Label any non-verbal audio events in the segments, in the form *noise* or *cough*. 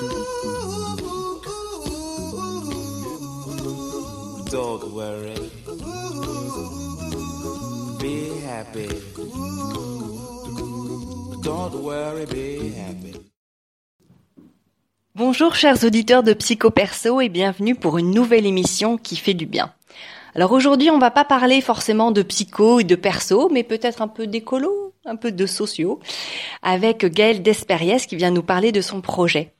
Don't worry. Don't worry, be happy. Bonjour chers auditeurs de Psycho Perso et bienvenue pour une nouvelle émission qui fait du bien. Alors aujourd'hui, on va pas parler forcément de psycho et de perso, mais peut-être un peu d'écolo, un peu de sociaux, avec Gaël Despériès qui vient nous parler de son projet.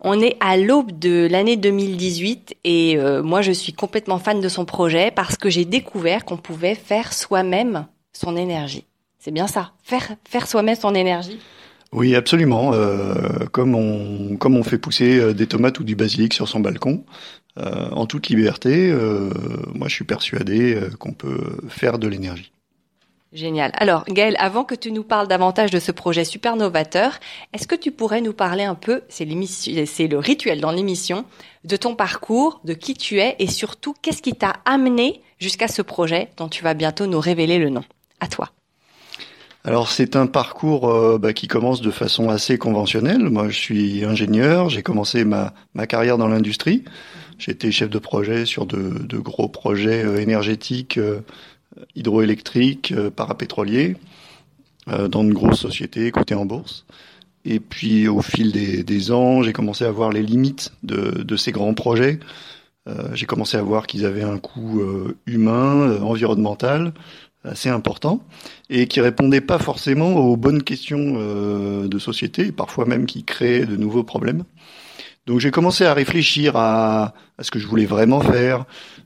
On est à l'aube de l'année 2018 et euh, moi je suis complètement fan de son projet parce que j'ai découvert qu'on pouvait faire soi-même son énergie. C'est bien ça, faire faire soi-même son énergie? Oui, absolument. Euh, comme on comme on fait pousser euh, des tomates ou du basilic sur son balcon, euh, en toute liberté, euh, moi je suis persuadé euh, qu'on peut faire de l'énergie. Génial. Alors, Gaël, avant que tu nous parles davantage de ce projet super novateur, est-ce que tu pourrais nous parler un peu, c'est le rituel dans l'émission, de ton parcours, de qui tu es et surtout qu'est-ce qui t'a amené jusqu'à ce projet dont tu vas bientôt nous révéler le nom? À toi. Alors c'est un parcours euh, bah, qui commence de façon assez conventionnelle. Moi je suis ingénieur, j'ai commencé ma, ma carrière dans l'industrie. Été chef de projet sur de, de gros projets euh, énergétiques, euh, hydroélectriques, euh, parapétroliers, euh, dans de grosses sociétés cotées en bourse. Et puis au fil des, des ans, j'ai commencé à voir les limites de, de ces grands projets. Euh, j'ai commencé à voir qu'ils avaient un coût euh, humain, euh, environnemental assez important et qui répondait pas forcément aux bonnes questions euh, de société, et parfois même qui créaient de nouveaux problèmes. Donc j'ai commencé à réfléchir à, à, ce que je voulais vraiment faire.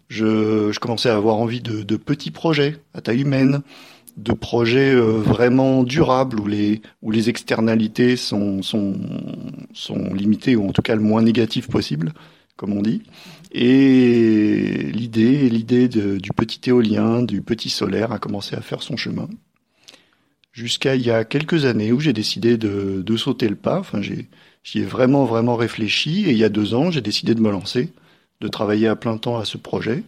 Je, je commençais à avoir envie de, de, petits projets à taille humaine, de projets euh, vraiment durables où les, où les externalités sont, sont, sont limitées ou en tout cas le moins négatif possible, comme on dit. Et l'idée, l'idée du petit éolien, du petit solaire a commencé à faire son chemin. Jusqu'à il y a quelques années où j'ai décidé de, de, sauter le pas. Enfin, j'ai, j'y ai vraiment, vraiment réfléchi. Et il y a deux ans, j'ai décidé de me lancer, de travailler à plein temps à ce projet.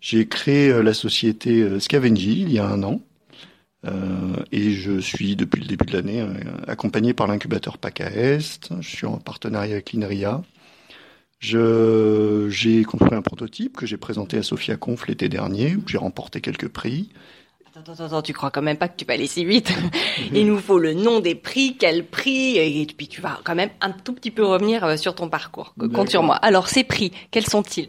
J'ai créé euh, la société euh, Scavengy il y a un an. Euh, et je suis, depuis le début de l'année, accompagné par l'incubateur PACA Est. Je suis en partenariat avec l'INRIA. J'ai construit un prototype que j'ai présenté à Sophia Conf l'été dernier, où j'ai remporté quelques prix. Attends, attends, attends, tu crois quand même pas que tu peux aller si vite *laughs* Il nous faut le nom des prix, quel prix, et puis tu vas quand même un tout petit peu revenir euh, sur ton parcours. Compte sur moi. Alors, ces prix, quels sont-ils?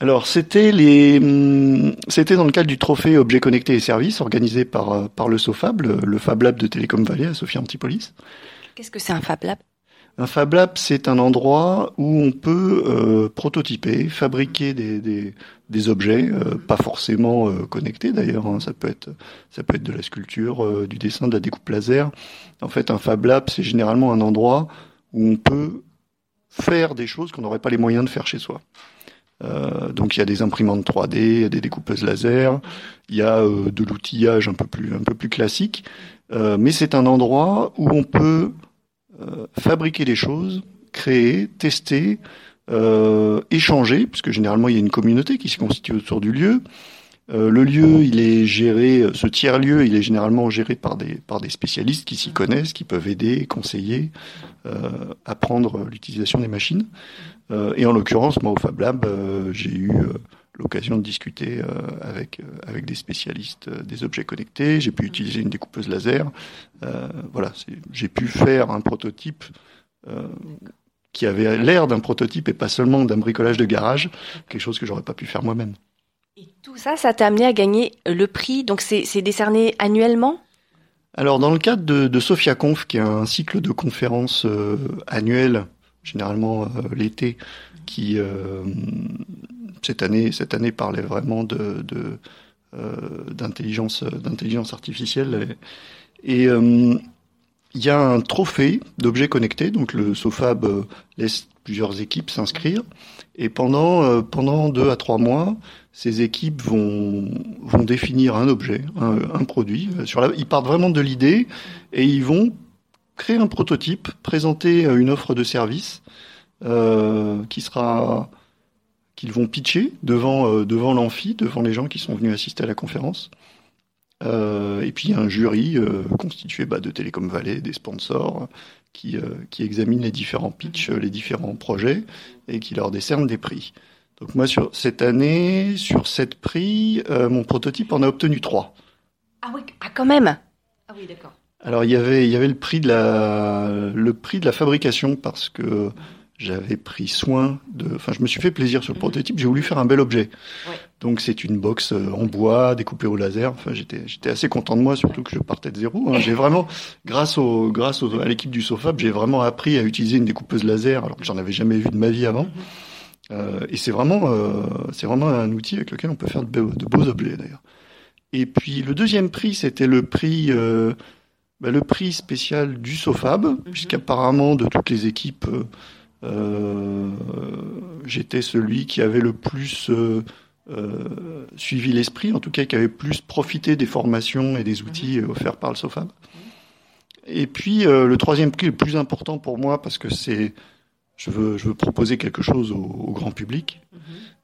Alors c'était les, hum, c'était dans le cadre du trophée Objets connectés et services organisé par euh, par le SOFAB, le, le Fab Lab de Télécom Valley à Sophia Antipolis. Qu'est-ce que c'est un Fab Lab? Un Fab Lab, c'est un endroit où on peut euh, prototyper, fabriquer des, objets, euh, pas forcément euh, connectés d'ailleurs. Hein, ça peut être ça peut être de la sculpture, du dessin, de la découpe laser. En fait, un Fab Lab, c'est généralement un endroit où on peut faire des choses qu'on n'aurait pas les moyens de faire chez soi. Donc il y a des imprimantes 3D, il y a des découpeuses laser, il y a de l'outillage un peu plus un peu plus classique, mais c'est un endroit où on peut euh, fabriquer des choses, créer, tester, euh, échanger, puisque généralement il y a une communauté qui se constitue autour du lieu. Euh, le lieu, il est géré, ce tiers-lieu, il est généralement géré par des, par des spécialistes qui s'y connaissent, qui peuvent aider, conseiller, apprendre l'utilisation des machines. Et en l'occurrence, moi au Fab Lab, j'ai eu l'occasion de discuter euh, avec euh, avec des spécialistes euh, des objets connectés. J'ai pu utiliser une découpeuse laser. voilà, j'ai pu faire un prototype qui avait l'air d'un prototype et pas seulement d'un bricolage de garage, quelque chose que j'aurais pas pu faire moi-même. Et tout ça, ça t'a amené à gagner le prix. Donc c'est décerné annuellement? Alors dans le cadre de, de Sophia Conf, qui est un cycle de conférences euh, annuelles, généralement euh, l'été, qui euh, cette année, cette année parlait vraiment de, euh, d'intelligence, d'intelligence artificielle. Et il euh, y a un trophée d'objets connectés, donc le SOFAB euh, laisse plusieurs équipes s'inscrire. Et pendant, pendant deux à trois mois, ces équipes vont, vont définir un objet, un, produit. Ils partent vraiment de l'idée et ils vont créer un prototype, présenter une offre de service qui sera qu'ils vont pitcher devant, euh, devant l'amphi, devant les gens qui sont venus assister à la conférence. Euh, et puis il y a un jury euh, constitué bah, de Télécom Valley, des sponsors, qui, euh, qui examine les différents pitchs, les différents projets et qui leur décerne des prix. Donc moi, sur cette année, sur sept prix, euh, mon prototype en a obtenu trois. Ah oui, ah quand même. Ah oui, d'accord. Alors il y avait il y avait le prix de la le prix de la fabrication parce que j'avais pris soin de enfin je me suis fait plaisir sur le Mhm. prototype, j'ai voulu faire un bel objet. Ouais. Donc c'est une box euh, en bois découpée au laser. Enfin j'étais j'étais assez content de moi surtout que je partais de zéro. hein. *laughs* J'ai vraiment grâce au grâce au- à l'équipe du Sofab, j'ai vraiment appris à utiliser une découpeuse laser alors que j'en avais jamais vu de ma vie avant. Euh, et c'est vraiment euh, c'est vraiment un outil avec lequel on peut faire de beaux, de beaux objets d'ailleurs. Et puis le deuxième prix c'était le prix euh, bah, le prix spécial du Sofab, puisqu'apparemment de toutes les équipes, j'étais celui qui avait le plus euh, euh, suivi l'esprit, en tout cas qui avait plus profité des formations et des outils euh, offerts par le Sofab. Et puis euh, le troisième prix le plus important pour moi, parce que c'est je veux, je veux proposer quelque chose au, au grand public,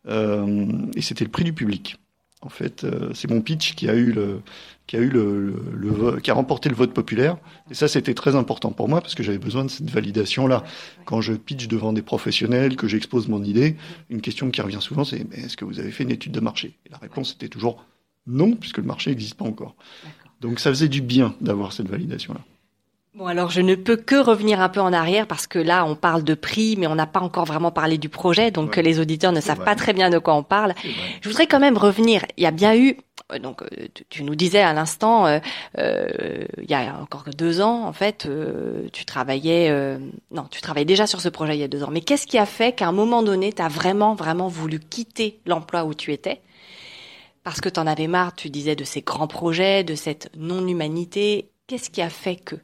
euh, et c'était le prix du public. En fait, euh, c'est mon pitch qui a eu le, qui a eu le, le, qui a remporté le vote populaire. Et ça, c'était très important pour moi parce que j'avais besoin de cette validation-là. Quand je pitch devant des professionnels, que j'expose mon idée, une question qui revient souvent, c'est mais est-ce que vous avez fait une étude de marché? Et la réponse était toujours non, puisque le marché n'existe pas encore. Donc ça faisait du bien d'avoir cette validation-là. Bon, alors je ne peux que revenir un peu en arrière parce que là, on parle de prix, mais on n'a pas encore vraiment parlé du projet, donc Ouais. les auditeurs ne savent pas très bien de quoi on parle. Je voudrais quand même revenir. Il y a bien eu, euh, donc euh, tu, nous disais à l'instant, euh, euh, il y a encore deux ans, en fait, euh, tu travaillais, euh, non, tu travaillais déjà sur ce projet il y a deux ans. Mais qu'est-ce qui a fait qu'à un moment donné, tu as vraiment, vraiment voulu quitter l'emploi où tu étais? Parce que tu en avais marre, tu disais, de ces grands projets, de cette non-humanité. Qu'est-ce qui a fait que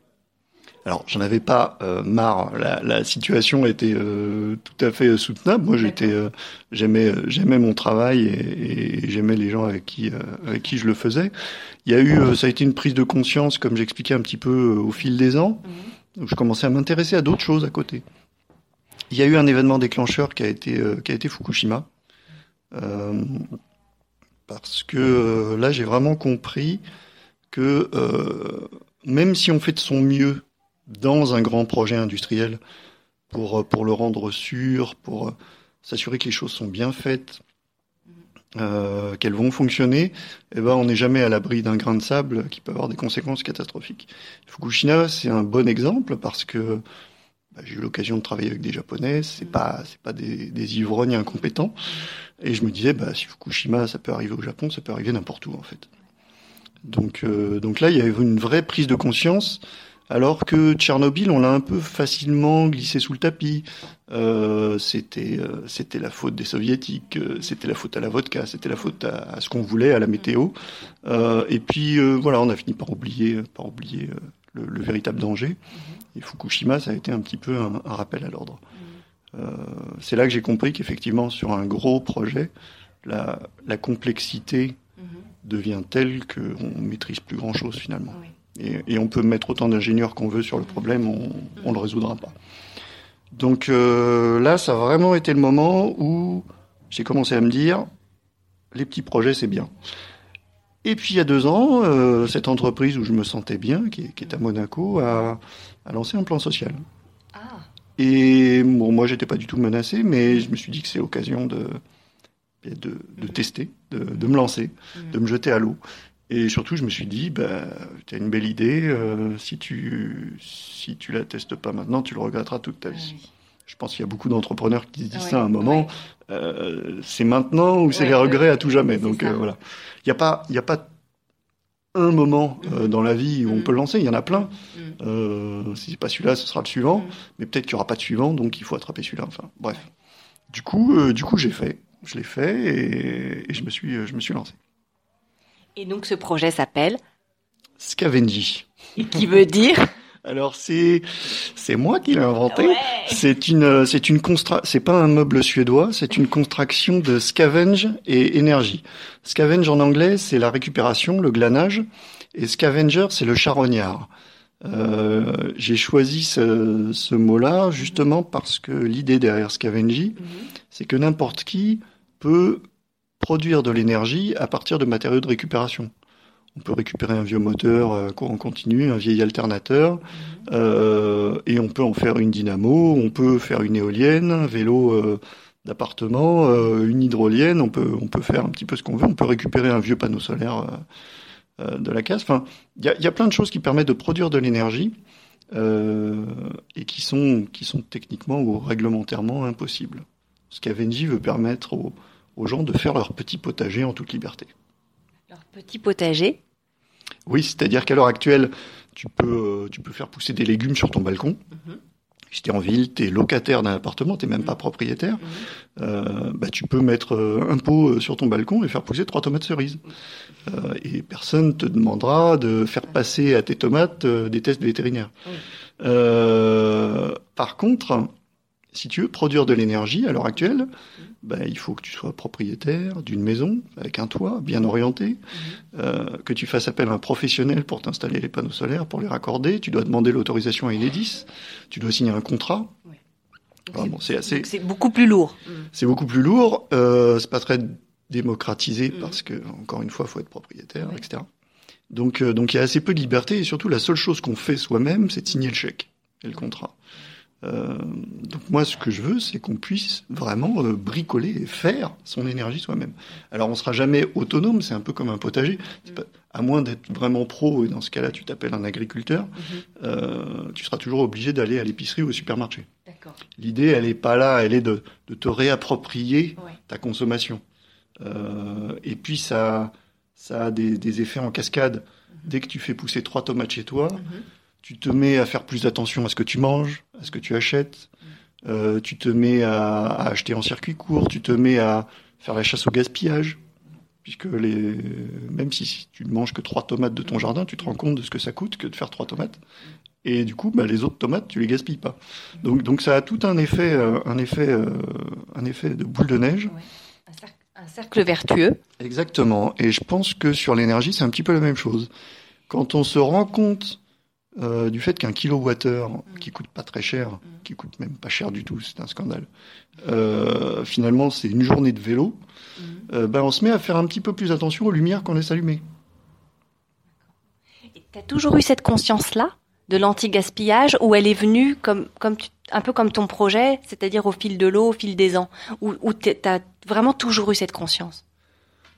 Alors, j'en avais pas euh, marre. La, la situation était euh, tout à fait soutenable. Moi, j'étais, euh, j'aimais, j'aimais mon travail et, et j'aimais les gens avec qui, euh, avec qui je le faisais. Il y a eu, euh, ça a été une prise de conscience, comme j'expliquais un petit peu euh, au fil des ans. où je commençais à m'intéresser à d'autres choses à côté. Il y a eu un événement déclencheur qui a été, euh, qui a été Fukushima. Euh, parce que euh, là, j'ai vraiment compris que euh, même si on fait de son mieux dans un grand projet industriel pour, euh, pour le rendre sûr, pour euh, s'assurer que les choses sont bien faites, euh, qu'elles vont fonctionner, eh ben, on n'est jamais à l'abri d'un grain de sable qui peut avoir des conséquences catastrophiques. Fukushima, c'est un bon exemple parce que bah, j'ai eu l'occasion de travailler avec des Japonais, c'est pas c'est pas des, des ivrognes incompétents, et je me disais bah si Fukushima ça peut arriver au Japon, ça peut arriver n'importe où en fait. Donc euh, donc là il y avait une vraie prise de conscience, alors que Tchernobyl on l'a un peu facilement glissé sous le tapis. Euh, c'était euh, c'était la faute des soviétiques, euh, c'était la faute à la vodka, c'était la faute à, à ce qu'on voulait, à la météo. Euh, et puis euh, voilà on a fini par oublier par oublier euh, le, le véritable danger. Et Fukushima, ça a été un petit peu un, un rappel à l'ordre. Euh, c'est là que j'ai compris qu'effectivement, sur un gros projet, la, la complexité devient telle qu'on maîtrise plus grand-chose finalement. Oui. Et, et on peut mettre autant d'ingénieurs qu'on veut sur le problème, on, on le résoudra pas. Donc euh, là, ça a vraiment été le moment où j'ai commencé à me dire, les petits projets, c'est bien. Et puis il y a deux ans, euh, cette entreprise où je me sentais bien, qui est, qui est à Monaco, a, a lancé un plan social. Ah, Et bon, moi, j'étais pas du tout menacé, mais je me suis dit que c'est l'occasion de, de, de tester, de, de me lancer, Mhm. de me jeter à l'eau. Et surtout, je me suis dit, bah, tu as une belle idée, euh, si tu si tu la testes pas maintenant, tu le regretteras toute ta vie. Je pense qu'il y a beaucoup d'entrepreneurs qui se disent Ouais, ça à un moment. ouais. euh, c'est maintenant ou c'est les regrets à tout jamais. Donc euh, voilà. Il n'y a pas, il y a pas un moment euh, dans la vie où on peut le lancer. Il y en a plein. Euh, si c'est pas celui-là, ce sera le suivant. Mhm. Mais peut-être qu'il y aura pas de suivant, donc il faut attraper celui-là. Enfin, bref. Du coup, euh, du coup, j'ai fait. Je l'ai fait et, et je me suis, je me suis lancé. Et donc ce projet s'appelle, Scavengy. et qui veut dire *laughs* Alors c'est, c'est moi qui l'ai inventé. Ouais. C'est une, c'est une constra, c'est pas un meuble suédois, c'est une contraction de scavenge et énergie. Scavenge en anglais, c'est la récupération, le glanage, et scavenger, c'est le charognard. Euh, j'ai choisi ce, ce mot-là justement parce que l'idée derrière Scavengy, c'est que n'importe qui peut produire de l'énergie à partir de matériaux de récupération. on peut récupérer un vieux moteur euh, courant continu, un vieil alternateur, euh, et on peut en faire une dynamo, on peut faire une éolienne, un vélo euh, d'appartement, euh, une hydrolienne, on peut, faire un petit peu ce qu'on veut, on peut récupérer un vieux panneau solaire euh, euh, de la case. Enfin, il y a, plein de choses qui permettent de produire de l'énergie euh, et qui sont, qui sont techniquement ou réglementairement impossibles. Ce qu'Avenji veut permettre aux, aux gens de faire leur petit potager en toute liberté. Leur petit potager. Oui, c'est-à-dire qu'à l'heure actuelle, tu peux, euh, tu peux faire pousser des légumes sur ton balcon. Mhm. Si t'es en ville, t'es locataire d'un appartement, t'es même pas propriétaire, euh, bah, tu peux mettre euh, un pot sur ton balcon et faire pousser trois tomates cerises. Euh, et personne te demandera de faire passer à tes tomates des tests vétérinaires. Euh, par contre, si tu veux produire de l'énergie à l'heure actuelle, bah, il faut que tu sois propriétaire d'une maison avec un toit bien orienté, euh, que tu fasses appel à un professionnel pour t'installer les panneaux solaires, pour les raccorder. Tu dois demander l'autorisation à Enedis. Tu dois signer un contrat. Ah, c'est- bon, c'est assez, c'est beaucoup plus lourd. c'est beaucoup plus lourd. Euh, c'est pas très démocratisé Mhm. parce que encore une fois, faut être propriétaire, Ouais. etc. Donc, euh, donc il y a assez peu de liberté et surtout la seule chose qu'on fait soi-même, c'est de signer le chèque et le contrat. Euh, donc moi, ce que je veux, c'est qu'on puisse vraiment euh, bricoler et faire son énergie soi-même. Alors, on sera jamais autonome, c'est un peu comme un potager. Pas- à moins d'être vraiment pro, et dans ce cas-là, tu t'appelles un agriculteur, euh, tu seras toujours obligé d'aller à l'épicerie ou au supermarché. L'idée, elle est pas là, elle est de, de te réapproprier Ouais. ta consommation. Et puis ça, ça a des, des effets en cascade. Dès que tu fais pousser trois tomates chez toi, tu te mets à faire plus attention à ce que tu manges, à ce que tu achètes. Euh, tu te mets à, à acheter en circuit court. Tu te mets à faire la chasse au gaspillage. Puisque les, même si tu ne manges que trois tomates de ton jardin, tu te rends compte de ce que ça coûte que de faire trois tomates. Et du coup, bah, les autres tomates, tu les gaspilles pas. Donc, donc ça a tout un effet, euh, un effet, euh, un effet de boule de neige. Un, cercle, un cercle vertueux. Exactement. Et je pense que sur l'énergie, c'est un petit peu la même chose. Quand on se rend compte euh, du fait qu'un kilowattheure qui coûte pas très cher, qui coûte même pas cher du tout, c'est un scandale. euh, finalement, c'est une journée de vélo. euh, ben, on se met à faire un petit peu plus attention aux lumières qu'on laisse allumées. Tu as toujours eu cette conscience-là de l'anti-gaspillage ou elle est venue comme, comme tu- un peu comme ton projet, c'est-à-dire au fil de l'eau, au fil des ans, ou, ou tu as vraiment toujours eu cette conscience?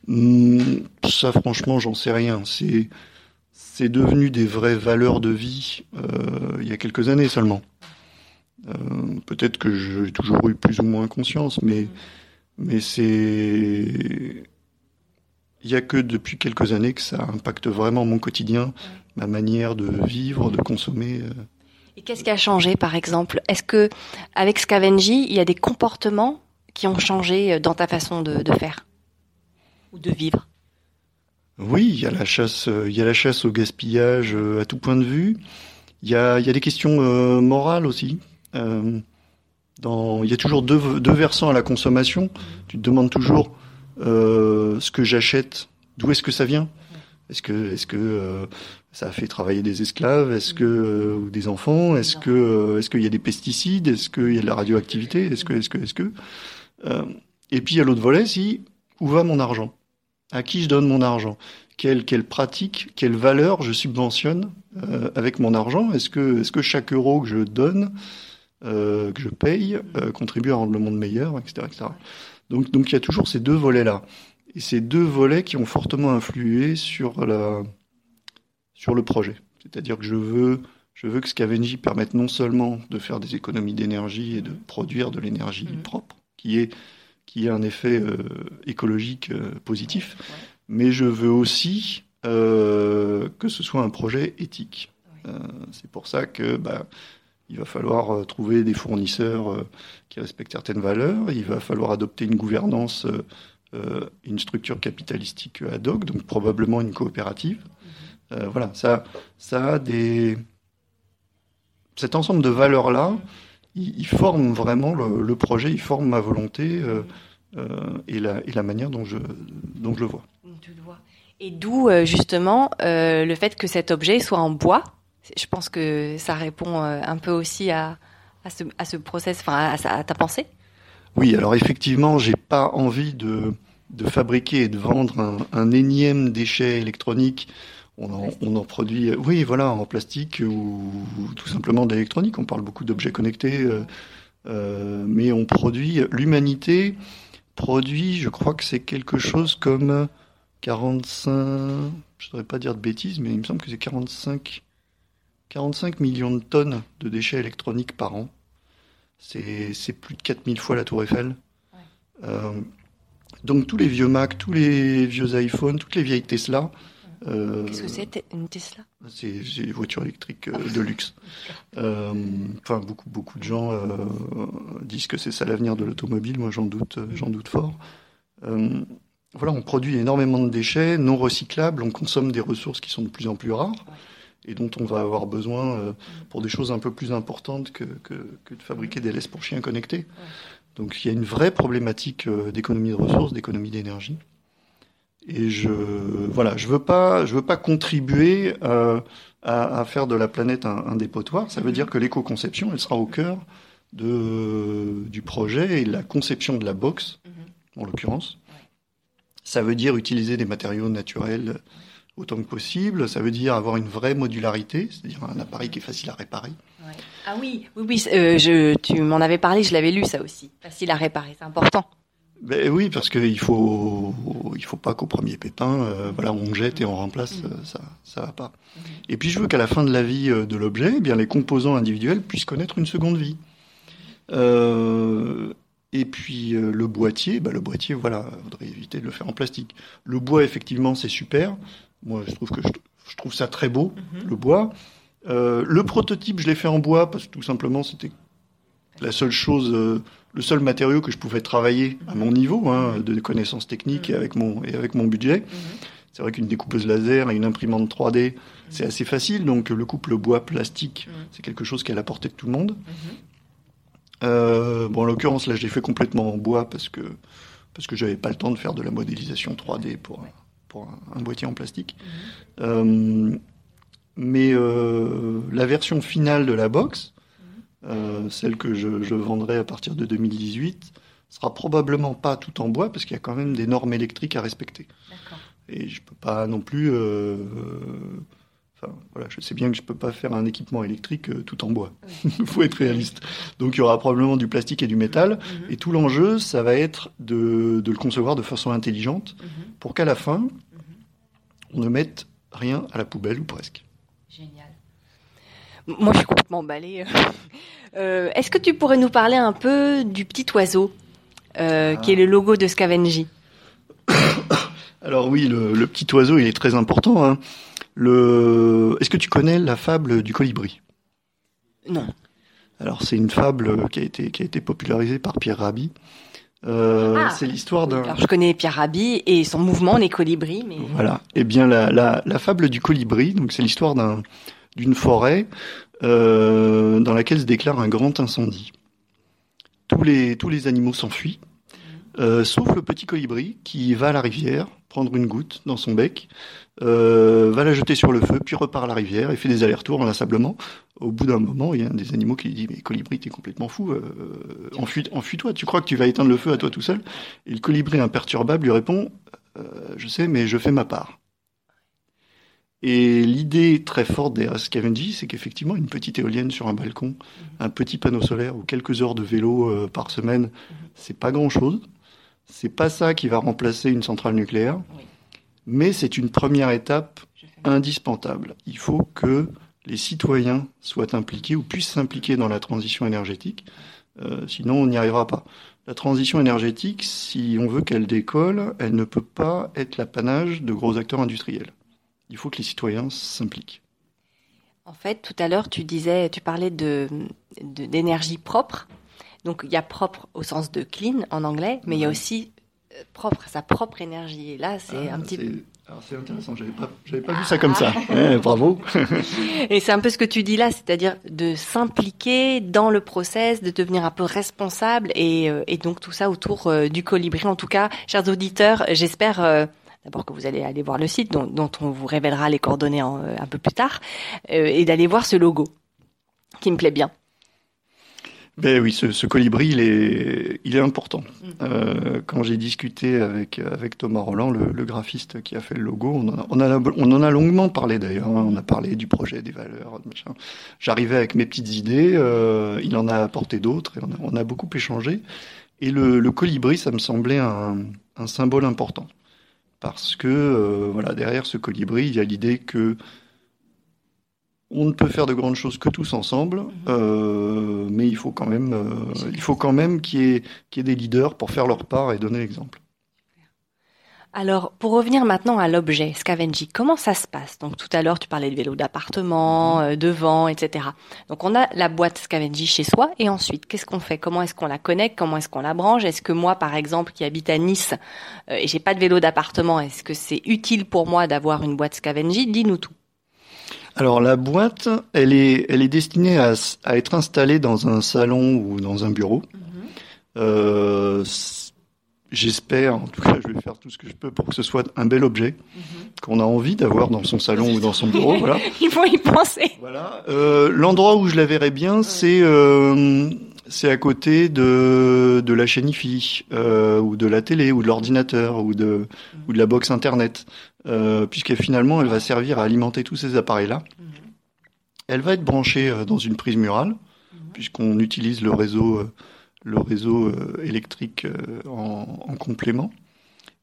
Hmm, ça, franchement, j'en sais rien. C'est c'est devenu des vraies valeurs de vie euh, il y a quelques années seulement. Euh, Peut-être que j'ai toujours eu plus ou moins conscience, mais mais c'est il y a que depuis quelques années que ça impacte vraiment mon quotidien, ma manière de vivre, de consommer. euh. Et qu'est-ce qui a changé, par exemple? Est-ce que avec Scavengy, il y a des comportements qui ont changé dans ta façon de, de faire? Ou de vivre? Oui, il y a la chasse, euh, il y a la chasse au gaspillage euh, à tout point de vue. Il y a, il y a des questions euh, morales aussi. Dans, il y a toujours deux, deux versants à la consommation. Tu te demandes toujours ce que j'achète, d'où est-ce que ça vient? Est-ce que, est-ce que ça a fait travailler des esclaves? Est-ce que ou des enfants? Est-ce que, est-ce qu'il y a des pesticides? Est-ce qu'il y a de la radioactivité? Est-ce que, est-ce que, est-ce que? Et puis il y a l'autre volet, si où va mon argent? À qui je donne mon argent quelle, quelle pratique, quelle valeur je subventionne euh, avec mon argent? Est-ce que, chaque euro que je donne, euh, que je paye, euh, contribue à rendre le monde meilleur, etc., etc. Donc, donc il y a toujours ces deux volets-là. Et ces deux volets qui ont fortement influé sur, la, sur le projet. C'est-à-dire que je veux, je veux que Scavengy permette non seulement de faire des économies d'énergie et de produire de l'énergie Mhm. propre, qui est qui ait un effet euh, écologique euh, positif, mais je veux aussi euh, que ce soit un projet éthique. Euh, c'est pour ça que bah, il va falloir trouver des fournisseurs euh, qui respectent certaines valeurs, il va falloir adopter une gouvernance, une structure capitalistique ad hoc, donc probablement une coopérative. Euh, voilà, ça, ça a des... Cet ensemble de valeurs-là, il, il forme vraiment le, le projet, il forme ma volonté euh, euh, et, la, et la manière dont je, dont je le vois. Et d'où euh, justement le fait que cet objet soit en bois? Je pense que ça répond un peu aussi à, à, ce, à ce process, enfin à, ta pensée. Oui, alors effectivement, j'ai pas envie de, de fabriquer et de vendre un, un énième déchet électronique. On en, on en, produit, oui, voilà, en plastique ou, ou tout simplement d'électronique. On parle beaucoup d'objets connectés, euh, euh, mais on produit, l'humanité produit, je crois que c'est quelque chose comme 45, je ne saurais pas dire de bêtises, mais il me semble que c'est 45, 45 millions de tonnes de déchets électroniques par an. C'est plus de 4000 fois la Tour Eiffel. Ouais. Euh, donc tous les vieux Mac, tous les vieux iPhones, toutes les vieilles Tesla. Euh, Qu'est-ce que c'est une Tesla? C'est une voiture électrique euh, de luxe. Euh, enfin, beaucoup, beaucoup de gens disent que c'est ça l'avenir de l'automobile. Moi, j'en doute, j'en doute fort. Voilà, on produit énormément de déchets non recyclables. On consomme des ressources qui sont de plus en plus rares et dont on va avoir besoin pour des choses un peu plus importantes que, que, que de fabriquer des laisses pour chiens connectés. Donc il y a une vraie problématique d'économie de ressources, d'économie d'énergie. Et je voilà, je veux pas, je veux pas contribuer euh, à, à, faire de la planète un, un dépotoir. Ça veut dire que l'éco-conception, elle sera au cœur de, du projet et la conception de la box, en l'occurrence. Ça veut dire utiliser des matériaux naturels autant que possible. Ça veut dire avoir une vraie modularité, c'est-à-dire un appareil qui est facile à réparer. Ouais. Ah oui, oui, oui. Euh, je, tu m'en avais parlé, je l'avais lu ça aussi. Facile à réparer, c'est important. Ben oui, parce qu'il faut, il faut pas qu'au premier pépin, euh, voilà, on jette et on remplace, mmh. ça, ça va pas. Et puis je veux qu'à la fin de la vie de l'objet, eh bien les composants individuels puissent connaître une seconde vie. Euh, et puis euh, le boîtier, bah, le boîtier, voilà, faudrait éviter de le faire en plastique. Le bois, effectivement, c'est super. Moi, je trouve que je, je trouve ça très beau, mm -hmm. le bois. Euh, le prototype, je l'ai fait en bois parce que tout simplement, c'était la seule chose, euh, le seul matériau que je pouvais travailler à mon niveau hein, de connaissances techniques et avec mon et avec mon budget. C'est vrai qu'une découpeuse laser et une imprimante 3D, c'est assez facile. Donc le couple bois-plastique, c'est quelque chose qui est à la portée de tout le monde. Euh, bon, en l'occurrence, là, je l'ai fait complètement en bois parce que parce que j'avais pas le temps de faire de la modélisation 3D pour pour un, un boîtier en plastique. Euh, mais euh, la version finale de la box, euh, celle que je, je, vendrai à partir de 2018, sera probablement pas tout en bois parce qu'il y a quand même des normes électriques à respecter. Et je peux pas non plus. Euh, Enfin, voilà, je sais bien que je peux pas faire un équipement électrique euh, tout en bois. Il oui. *laughs* faut être réaliste. Donc il y aura probablement du plastique et du métal. Mm -hmm. Et tout l'enjeu, ça va être de, de, le concevoir de façon intelligente mm -hmm. pour qu'à la fin, mm -hmm. on ne mette rien à la poubelle ou presque. Génial. Moi, je suis complètement emballée. *laughs* Euh, Est-ce que tu pourrais nous parler un peu du petit oiseau, euh, ah. qui est le logo de Scavengy *coughs* Alors oui, le, le, petit oiseau, il est très important. Hein. Le... Est-ce que tu connais la fable du colibri? Non. Alors c'est une fable qui a été qui a été popularisée par Pierre Rabhi. Euh, ah, c'est l'histoire d'un. Alors je connais Pierre Rabhi et son mouvement les colibris, mais. Voilà. Eh bien la la, la fable du colibri, donc c'est l'histoire d'un d'une forêt euh, dans laquelle se déclare un grand incendie. Tous les tous les animaux s'enfuient, euh, sauf le petit colibri qui va à la rivière prendre une goutte dans son bec, euh, va la jeter sur le feu, puis repart à la rivière et fait des allers-retours inlassablement. Au bout d'un moment, il y a un des animaux qui lui dit Mais colibri, t'es complètement fou, enfuis-toi, enfuis tu crois que tu vas éteindre le feu à toi tout seul? Et le colibri imperturbable lui répond Je sais, mais je fais ma part. Et l'idée très forte des Scavengy, c'est qu'effectivement, une petite éolienne sur un balcon, un petit panneau solaire ou quelques heures de vélo euh, par semaine, c'est pas grand-chose. C'est pas ça qui va remplacer une centrale nucléaire. Oui mais c'est une première étape indispensable. Il faut que les citoyens soient impliqués ou puissent s'impliquer dans la transition énergétique, euh, sinon on n'y arrivera pas. La transition énergétique, si on veut qu'elle décolle, elle ne peut pas être l'apanage de gros acteurs industriels. Il faut que les citoyens s'impliquent. En fait, tout à l'heure, tu disais, tu parlais de d'énergie propre. Donc, il y a propre au sens de clean en anglais, mais il y a aussi propre, sa propre énergie. Et là, c'est ah, un petit. Alors c'est intéressant, j'avais pas, j'avais pas vu ça comme ça. Ouais, bravo. *laughs* Et c'est un peu ce que tu dis là, c'est-à-dire de s'impliquer dans le process, de devenir un peu responsable et, euh, et donc tout ça autour euh, du colibri. En tout cas, chers auditeurs, j'espère euh, d'abord que vous allez aller voir le site dont, dont on vous révélera les coordonnées en, un peu plus tard et d'aller voir ce logo qui me plaît bien. Ben oui, ce, ce colibri, il est, il est important. Mm. Euh, quand j'ai discuté avec, avec Thomas Roland, le, le graphiste qui a fait le logo, on en a, on, a- on en a longuement parlé d'ailleurs. hein. On a parlé du projet, des valeurs, machin. J'arrivais avec mes petites idées, euh, il en a apporté d'autres, et on a, on a beaucoup échangé. Et le, le colibri, ça me semblait un, un symbole important. Parce que, euh, voilà, derrière ce colibri, il y a l'idée que on ne peut faire de grandes choses que tous ensemble, euh, mais il faut quand même, euh, il faut quand même qu'il y, y ait des leaders pour faire leur part et donner l'exemple. Alors, pour revenir maintenant à l'objet Scavengy, comment ça se passe? Donc, tout à l'heure, tu parlais de vélo d'appartement, euh, de vent, etc. Donc, on a la boîte Scavengy chez soi, et ensuite, qu'est-ce qu'on fait? Comment est-ce qu'on la connecte? Comment est-ce qu'on la branche? Est-ce que moi, par exemple, qui habite à Nice euh, et j'ai pas de vélo d'appartement, est-ce que c'est utile pour moi d'avoir une boîte Scavengy Dis-nous tout. Alors la boîte, elle est, elle est destinée à, à être installée dans un salon ou dans un bureau. Euh, s- J'espère, en tout cas, je vais faire tout ce que je peux pour que ce soit un bel objet qu'on a envie d'avoir dans son salon ou dans son bureau. *laughs* Voilà. Il faut y penser. Voilà. Euh, L'endroit où je la verrais bien, c'est euh, c'est à côté de de la chaîne IFI euh, ou de la télé ou de l'ordinateur ou de ou de la box internet, euh, puisque finalement elle va servir à alimenter tous ces appareils-là. Elle va être branchée euh, dans une prise murale, puisqu'on utilise le réseau euh, le réseau euh, électrique euh, en, en complément,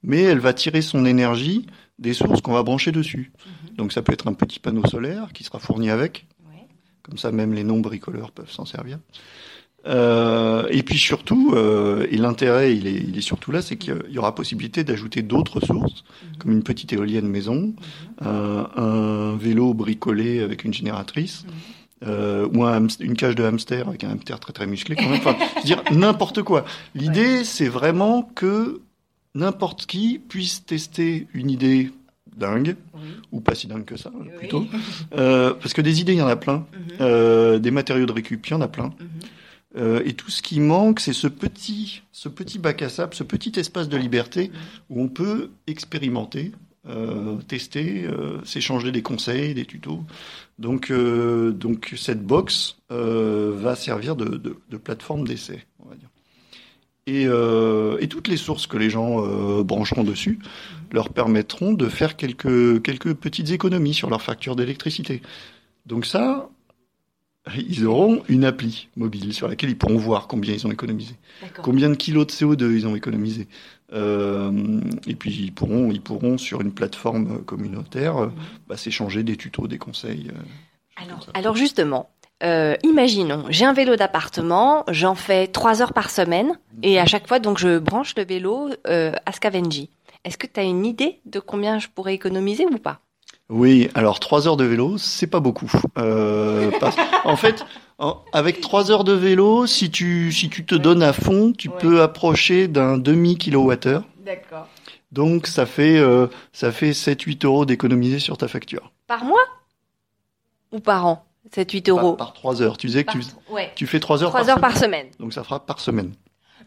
mais elle va tirer son énergie des sources qu'on va brancher dessus. Donc ça peut être un petit panneau solaire qui sera fourni avec, comme ça même les non-bricoleurs peuvent s'en servir. Euh, et puis surtout, euh, et l'intérêt il est, il est surtout là, c'est qu'il y aura possibilité d'ajouter d'autres sources, comme une petite éolienne maison, un, un vélo bricolé avec une génératrice, euh, ou un une cage de hamster avec un hamster très très musclé quand même. Enfin, je veux dire *laughs* n'importe quoi. L'idée, c'est vraiment que n'importe qui puisse tester une idée dingue, ou pas si dingue que ça, plutôt. Euh, parce que des idées, il y en a plein. Euh, des matériaux de récup, il y en a plein. Euh, et tout ce qui manque, c'est ce petit, ce petit bac à sable, ce petit espace de liberté où on peut expérimenter, euh, tester, euh, s'échanger des conseils, des tutos. Donc, euh, donc cette box va servir de, de, de plateforme d'essai, on va dire. Et, et toutes les sources que les gens brancheront dessus leur permettront de faire quelques, quelques petites économies sur leur facture d'électricité. Donc ça, ils auront une appli mobile sur laquelle ils pourront voir combien ils ont économisé, combien de kilos de CO2 ils ont économisé. Euh, et puis ils pourront, ils pourront sur une plateforme communautaire euh, bah, s'échanger des tutos, des conseils. euh, Alors, justement, euh, imaginons, j'ai un vélo d'appartement, j'en fais trois heures par semaine, et à chaque fois, donc, je branche le vélo euh, à Scavengy. Est-ce que tu as une idée de combien je pourrais économiser ou pas? Oui, alors trois heures de vélo, c'est pas beaucoup. Euh, *laughs* parce- en fait, avec trois heures de vélo, si tu si tu te donnes à fond, tu Ouais. peux approcher d'un demi kilowattheure. D'accord. Donc ça fait euh, ça fait 7-8 euros d'économiser sur ta facture. Par mois? Ou par an? 7-8 euros Par, par 3 heures. Tu disais que tu, Ouais. tu fais 3 heures, 3 par, heures semaine. par semaine. Donc ça fera par semaine.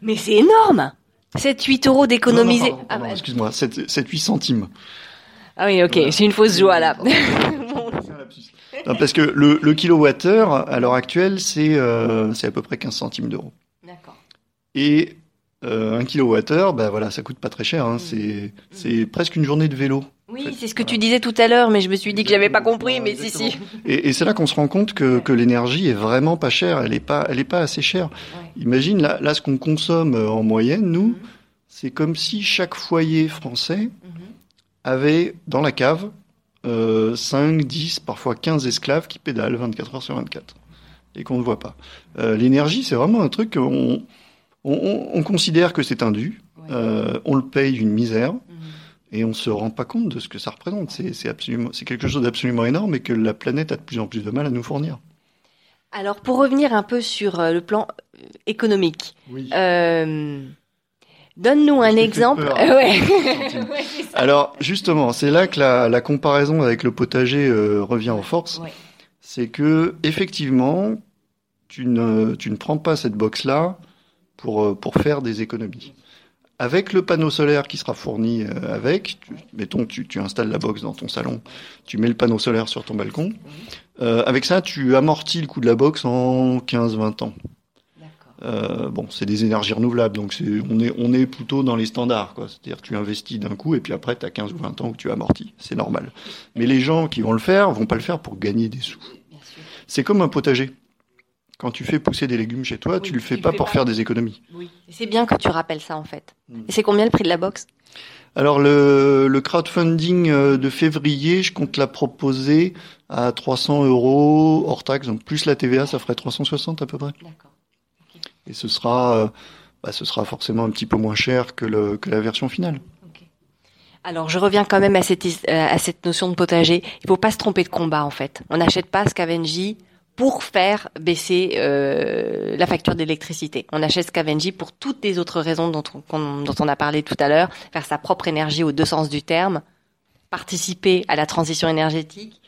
Mais c'est énorme 7-8 euros d'économiser. Ah, bah- excuse-moi, 7-8 centimes. Ah oui, ok, Voilà. j'ai une fausse joie là. *laughs* *laughs* Non, parce que le, le kilowattheure, à l'heure actuelle, c'est euh, c'est à peu près 15 centimes d'euros. D'accord. Et euh, un kilowattheure, bah voilà, ça coûte pas très cher. Hein, c'est c'est presque une journée de vélo. Oui, fait, c'est ce que voilà. tu disais tout à l'heure, mais je me suis dit que j'avais pas compris, Exactement, mais si, si. exactement. Et, et c'est là qu'on se rend compte que, que l'énergie est vraiment pas chère. Elle est pas, elle est pas assez chère. Ouais. Imagine là, là ce qu'on consomme euh, en moyenne, nous, Mhm. c'est comme si chaque foyer français. Avait dans la cave euh, 5, 10, parfois 15 esclaves qui pédalent 24 heures sur 24 et qu'on ne voit pas. Euh, L'énergie, c'est vraiment un truc qu'on on, on- on considère que c'est un dû, Ouais. euh, on le paye une misère Mhm. et on se rend pas compte de ce que ça représente. C'est c'est absolument, c'est quelque chose d'absolument énorme et que la planète a de plus en plus de mal à nous fournir. Alors, pour revenir un peu sur euh, le plan économique, Oui. euh, donne-nous un exemple. peur. *laughs* Ouais. *laughs* Centimes. Alors justement, c'est là que la, la comparaison avec le potager euh, revient en force. Ouais. C'est que effectivement, tu ne, tu ne prends pas cette box-là pour, euh, pour faire des économies. Avec le panneau solaire qui sera fourni euh, avec, tu, mettons tu, tu installes la box dans ton salon, tu mets le panneau solaire sur ton balcon. Euh, avec ça, tu amortis le coût de la box en 15-20 ans. Euh, bon, c'est des énergies renouvelables, donc c'est, on, est, on est plutôt dans les standards. Quoi. C'est-à-dire que tu investis d'un coup et puis après, tu as 15 ou 20 ans où tu amortis. C'est normal. Mais les gens qui vont le faire vont pas le faire pour gagner des sous. C'est comme un potager. Quand tu fais pousser des légumes chez toi, Oui, tu le fais tu pas fais pour pas- faire des économies. Oui. C'est bien que tu rappelles ça en fait. Mm. Et c'est combien le prix de la box Alors le, le crowdfunding euh, de février, je compte la proposer à 300 euros hors taxe, donc plus la TVA, ça ferait 360 à peu près. D'accord. Et ce sera, euh, bah, ce sera forcément un petit peu moins cher que, le, que la version finale. Alors, je reviens quand même à cette, euh, à cette notion de potager. Il faut pas se tromper de combat, en fait. On n'achète pas Scavengy pour faire baisser euh, la facture d'électricité. On achète Scavengy pour toutes les autres raisons dont on, dont on a parlé tout à l'heure, faire sa propre énergie aux deux sens du terme, participer à la transition énergétique.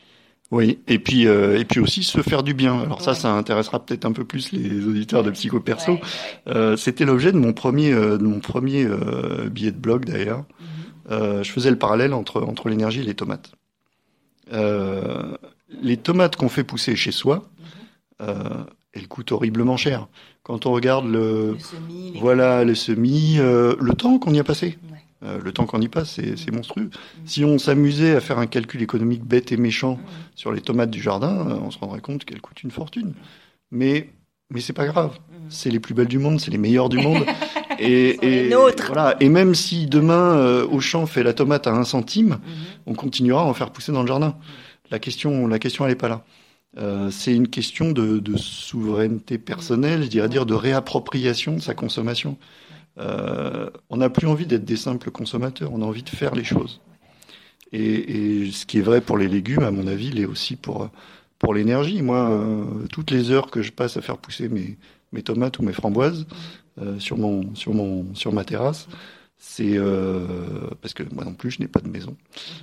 Oui, et puis euh, et puis aussi se faire du bien. Alors ça, Ouais. ça intéressera peut-être un peu plus les auditeurs de Psycho Perso. Ouais. Euh, C'était l'objet de mon premier euh, de mon premier euh, billet de blog d'ailleurs. Mhm. Euh, je faisais le parallèle entre entre l'énergie et les tomates. Euh, les tomates qu'on fait pousser chez soi, Mhm. euh, elles coûtent horriblement cher. Quand on regarde le Le semis, les- voilà les semis, euh, le temps qu'on y a passé. Ouais. Euh, le temps qu'on y passe, c'est monstrueux. Si on s'amusait à faire un calcul économique bête et méchant sur les tomates du jardin, euh, on se rendrait compte qu'elles coûtent une fortune. Mais mais c'est pas grave. C'est les plus belles du monde, c'est les meilleures du monde. *laughs* Et, et voilà. Et même si demain euh, Auchan fait la tomate à un centime, on continuera à en faire pousser dans le jardin. La question, la question, elle est pas là. Euh, c'est une question de, de souveraineté personnelle, je dirais dire de réappropriation de sa consommation. Euh, on n'a plus envie d'être des simples consommateurs, on a envie de faire les choses. Et, et ce qui est vrai pour les légumes, à mon avis, l'est aussi pour pour l'énergie. Moi, euh, toutes les heures que je passe à faire pousser mes mes tomates ou mes framboises euh, sur mon sur mon sur ma terrasse, c'est euh, parce que moi non plus, je n'ai pas de maison.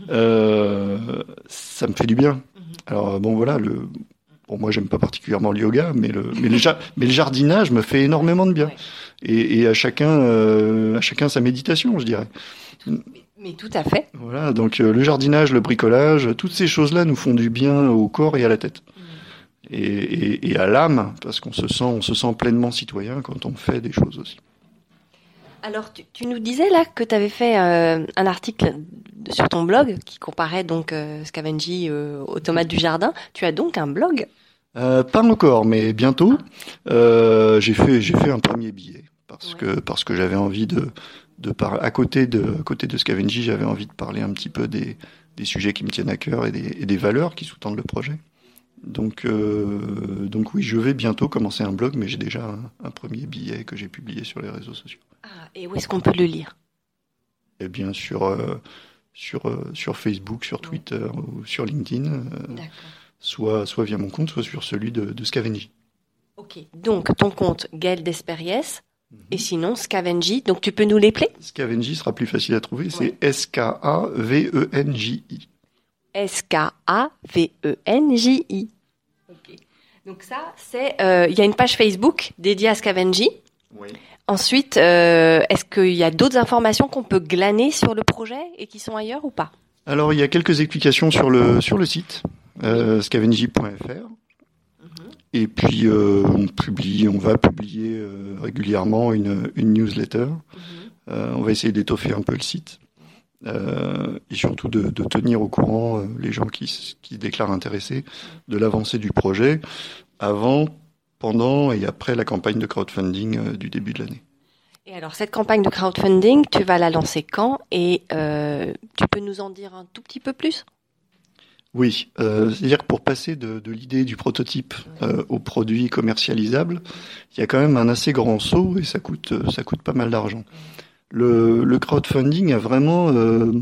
Euh, ça me fait du bien. Alors bon, voilà le. Bon, moi, j'aime pas particulièrement le yoga, mais le, mais le, ja- mais le jardinage me fait énormément de bien. Ouais. Et, et à chacun, euh, à chacun sa méditation, je dirais. Mais tout à fait. Voilà. Donc euh, le jardinage, le bricolage, toutes ces choses-là nous font du bien au corps et à la tête. Et, et, et à l'âme, parce qu'on se sent, on se sent pleinement citoyen quand on fait des choses aussi. Alors, tu, tu nous disais là que tu avais fait euh, un article sur ton blog qui comparait donc euh, Scavengy euh, aux tomates du jardin. Tu as donc un blog Euh, pas encore, mais bientôt. Euh, j'ai fait, j'ai fait un premier billet parce Ouais. que parce que j'avais envie de de par à côté de à côté de Scavengy, j'avais envie de parler un petit peu des des sujets qui me tiennent à cœur et des et des valeurs qui sous-tendent le projet. Donc euh, donc oui, je vais bientôt commencer un blog, mais j'ai déjà un, un premier billet que j'ai publié sur les réseaux sociaux. Ah, Et où est-ce qu'on peut le lire? Et bien sur euh, sur euh, sur Facebook, sur Twitter ou sur LinkedIn, euh, D'accord. Soit soit via mon compte, soit sur celui de, de Scavengy. Ok. Donc, ton compte Gaël Despériès et sinon Scavengy. Donc, tu peux nous l'épeler Scavengy sera plus facile à trouver, c'est S-K-A-V-E-N-J-I. S-K-A-V-E-N-J-I. Ok. Donc ça, c'est... euh, Il y a une page Facebook dédiée à Scavengy. Oui. Ensuite, euh, est-ce qu'il y a d'autres informations qu'on peut glaner sur le projet et qui sont ailleurs ou pas? Alors, il y a quelques explications sur le, sur le site, euh, scavengy.fr. Et puis, euh, on publie, on va publier euh, régulièrement une, une newsletter. Euh, on va essayer d'étoffer un peu le site. Et surtout de, de tenir au courant les gens qui, qui déclarent intéressés de l'avancée du projet avant, pendant et après la campagne de crowdfunding du début de l'année. Et alors, cette campagne de crowdfunding, tu vas la lancer quand? Et tu peux nous en dire un tout petit peu plus? Oui, euh, c'est-à-dire que pour passer de, de l'idée du prototype euh, au produit commercialisable, il y a quand même un assez grand saut et ça coûte euh, ça coûte pas mal d'argent. Le, le crowdfunding a vraiment euh,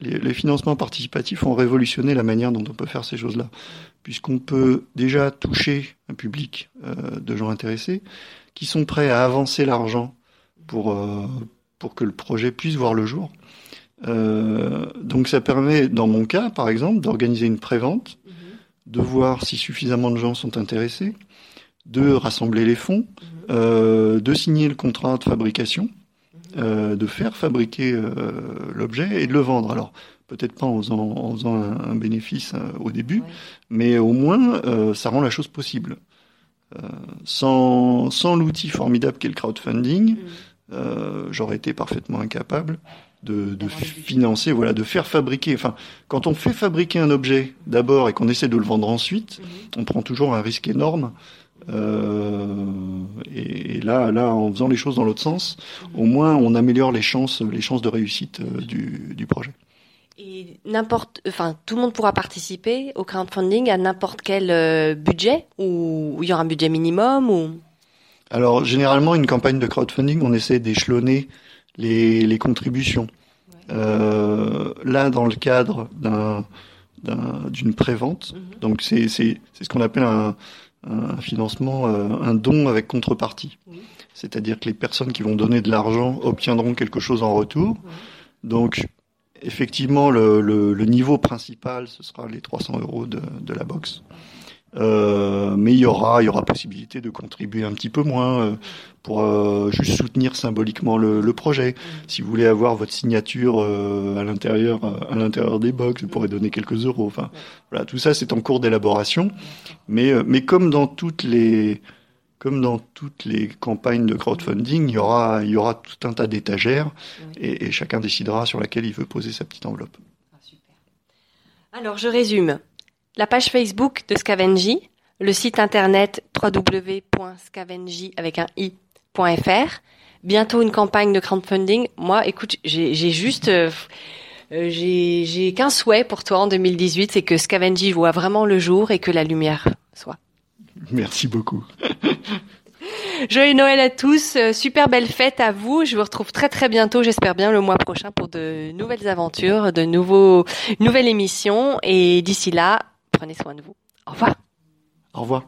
les, les financements participatifs ont révolutionné la manière dont on peut faire ces choses-là, puisqu'on peut déjà toucher un public euh, de gens intéressés qui sont prêts à avancer l'argent pour euh, pour que le projet puisse voir le jour. Euh, donc ça permet, dans mon cas par exemple, d'organiser une prévente, de voir si suffisamment de gens sont intéressés, de rassembler les fonds, euh, de signer le contrat de fabrication, euh, de faire fabriquer euh, l'objet et de le vendre. Alors peut-être pas en faisant, en faisant un, un bénéfice euh, au début, mais au moins euh, ça rend la chose possible. Euh, sans sans l'outil formidable qu'est le crowdfunding, euh, j'aurais été parfaitement incapable de, financer, voilà, de faire fabriquer. Enfin, quand on fait fabriquer un objet d'abord et qu'on essaie de le vendre ensuite, Mhm. on prend toujours un risque énorme. Euh, et, et là, là, en faisant les choses dans l'autre sens, au moins on améliore les chances, les chances de réussite euh, du, du projet. Et n'importe, enfin, tout le monde pourra participer au crowdfunding à n'importe quel euh, budget ou il y aura un budget minimum ou? Alors, généralement, une campagne de crowdfunding, on essaie d'échelonner les, les contributions. Euh, là, dans le cadre d'un d'un- d'une prévente, Mhm. donc c'est c'est c'est ce qu'on appelle un, un financement, euh, un don avec contrepartie. C'est-à-dire que les personnes qui vont donner de l'argent obtiendront quelque chose en retour. Donc, effectivement, le, le, le niveau principal, ce sera les 300 euros de, de la box. Euh, mais il y aura, il y aura possibilité de contribuer un petit peu moins euh, pour euh, juste soutenir symboliquement le, le projet. Si vous voulez avoir votre signature à l'intérieur, à l'intérieur des box, vous pourrez donner quelques euros. Enfin, voilà, tout ça c'est en cours d'élaboration. Mais, mais comme dans toutes les, comme dans toutes les campagnes de crowdfunding, il y aura, il y aura tout un tas d'étagères et, et chacun décidera sur laquelle il veut poser sa petite enveloppe. Alors, je résume. La page Facebook de Scavengy, le site internet www.scavengy avec un i.fr. Bientôt une campagne de crowdfunding. Moi, écoute, j'ai juste, euh, euh, j'ai qu'un souhait pour toi en 2018, c'est que Scavengy voit vraiment le jour et que la lumière soit. Merci beaucoup. *laughs* Joyeux Noël à tous, euh, super belle fête à vous. Je vous retrouve très très bientôt, j'espère bien le mois prochain pour de nouvelles aventures, de nouveaux, une nouvelle émission. Et d'ici là, prenez soin de vous. Au revoir. Au revoir.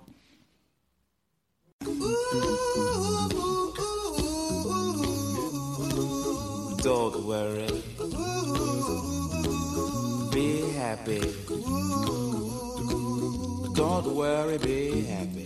Don't worry. Be happy. Don't worry, be happy.